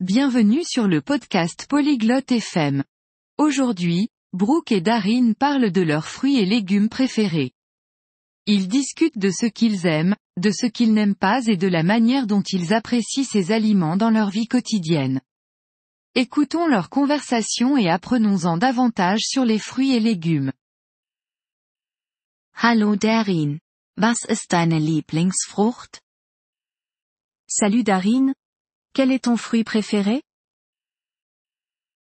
Bienvenue sur le podcast Polyglotte FM. Aujourd'hui, Brooke et Darin parlent de leurs fruits et légumes préférés. Ils discutent de ce qu'ils aiment, de ce qu'ils n'aiment pas et de la manière dont ils apprécient ces aliments dans leur vie quotidienne. Écoutons leur conversation et apprenons-en davantage sur les fruits et légumes. Hallo Darin. Was ist deine Lieblingsfrucht? Salut Darin. Quel est ton fruit préféré?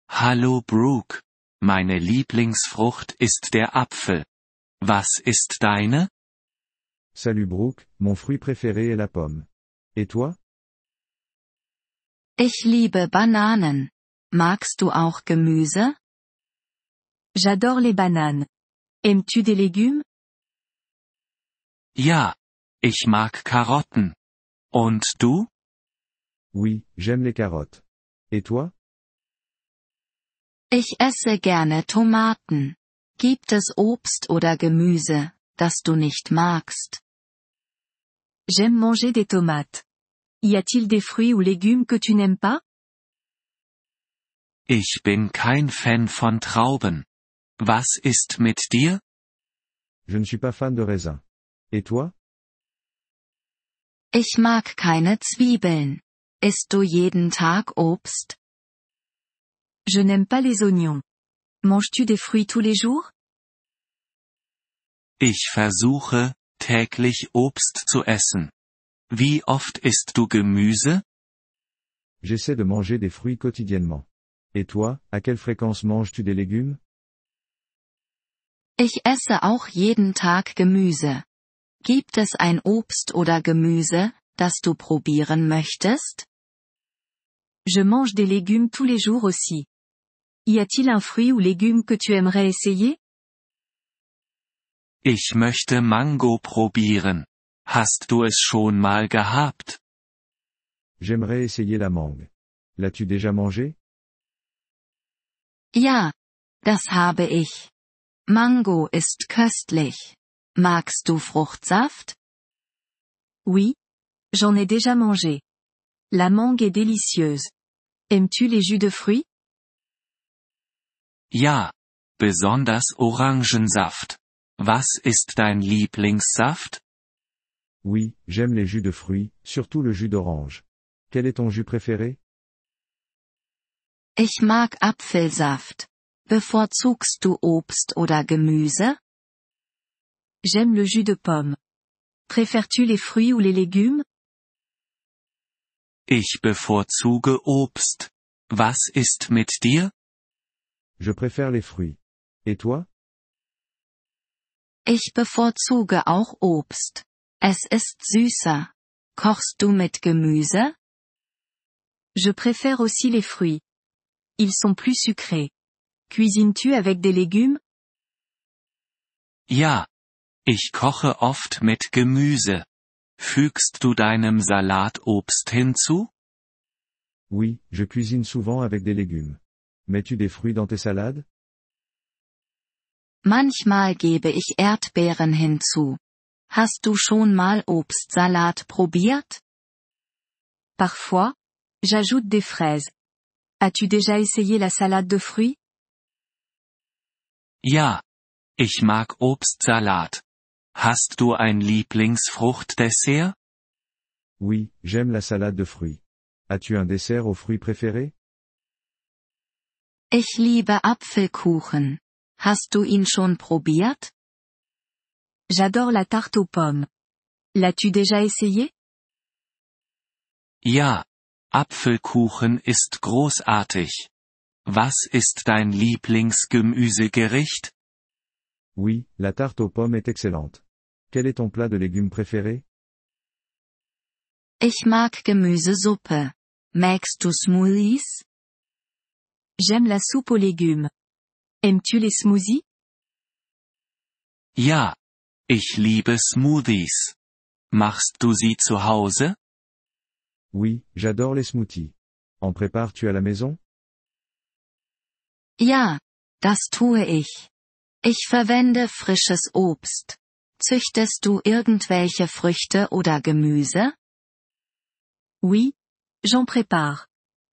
Hallo Brooke. Meine Lieblingsfrucht ist der Apfel. Was ist deine? Salut Brooke, mon fruit préféré est la pomme. Et toi? Ich liebe Bananen. Magst du auch Gemüse? J'adore les bananes. Aimes-tu des légumes? Ja. Ich mag Karotten. Und du? Oui, j'aime les carottes. Et toi? Ich esse gerne Tomaten. Gibt es Obst oder Gemüse, das du nicht magst? J'aime manger des tomates. Y a-t-il des fruits ou légumes que tu n'aimes pas? Ich bin kein Fan von Trauben. Was ist mit dir? Je ne suis pas fan de raisin. Et toi? Ich mag keine Zwiebeln. Isst du jeden Tag Obst? Je n'aime pas les oignons. Manges-tu des fruits tous les jours? Ich versuche, täglich Obst zu essen. Wie oft isst du Gemüse? J'essaie de manger des fruits quotidiennement. Et toi, à quelle fréquence manges-tu des légumes? Ich esse auch jeden Tag Gemüse. Gibt es ein Obst oder Gemüse, das du probieren möchtest? Je mange des légumes tous les jours aussi. Y a-t-il un fruit ou légume que tu aimerais essayer? Ich möchte Mango probieren. Hast du es schon mal gehabt? J'aimerais essayer la mangue. L'as-tu déjà mangé? Ja. Das habe ich. Mango ist köstlich. Magst du Fruchtsaft? Oui. J'en ai déjà mangé. La mangue est délicieuse. Aimes-tu les jus de fruits? Ja. Besonders Orangensaft. Was ist dein Lieblingssaft? Oui, j'aime les jus de fruits, surtout le jus d'orange. Quel est ton jus préféré? Ich mag Apfelsaft. Bevorzugst du Obst oder Gemüse? J'aime le jus de pomme. Préfères-tu les fruits ou les légumes? Ich bevorzuge Obst. Was ist mit dir? Je préfère les fruits. Et toi? Ich bevorzuge auch Obst. Es ist süßer. Kochst du mit Gemüse? Je préfère aussi les fruits. Ils sont plus sucrés. Cuisines-tu avec des légumes? Ja. Ich koche oft mit Gemüse. Fügst du deinem Salat Obst hinzu? Oui, je cuisine souvent avec des légumes. Mets-tu des fruits dans tes salades? Manchmal gebe ich Erdbeeren hinzu. Hast du schon mal Obstsalat probiert? Parfois, j'ajoute des fraises. As-tu déjà essayé la salade de fruits? Ja. Ich mag Obstsalat. Hast du ein Lieblingsfruchtdessert? Oui, j'aime la salade de fruits. As-tu un dessert aux fruits préférés? Ich liebe Apfelkuchen. Hast du ihn schon probiert? J'adore la tarte aux pommes. L'as-tu déjà essayé? Ja. Apfelkuchen ist großartig. Was ist dein Lieblingsgemüsegericht? Oui, la tarte aux pommes est excellente. Quel est ton plat de légumes préféré? Ich mag Gemüsesuppe. Magst du Smoothies? J'aime la soupe aux légumes. Aimes-tu les smoothies? Ja. Ich liebe Smoothies. Machst du sie zu Hause? Oui, j'adore les smoothies. En prépares-tu à la maison? Ja. Das tue ich. Ich verwende frisches Obst. Züchtest du irgendwelche Früchte oder Gemüse? Oui. J'en prépare.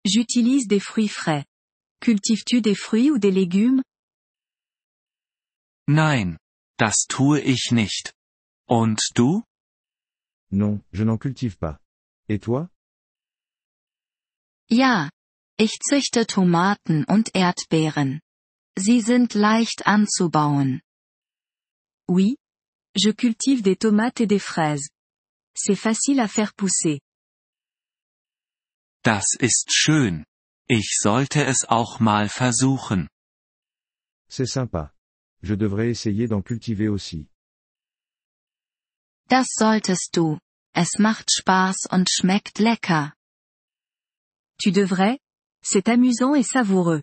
J'utilise des fruits frais. Cultives-tu des fruits ou des légumes? Nein. Das tue ich nicht. Und du? Non, je n'en cultive pas. Et toi? Ja. Ich züchte Tomaten und Erdbeeren. Sie sind leicht anzubauen. Oui. Je cultive des tomates et des fraises. C'est facile à faire pousser. Das ist schön. Ich sollte es auch mal versuchen. C'est sympa. Je devrais essayer d'en cultiver aussi. Das solltest du. Es macht Spaß und schmeckt lecker. Tu devrais? C'est amusant et savoureux.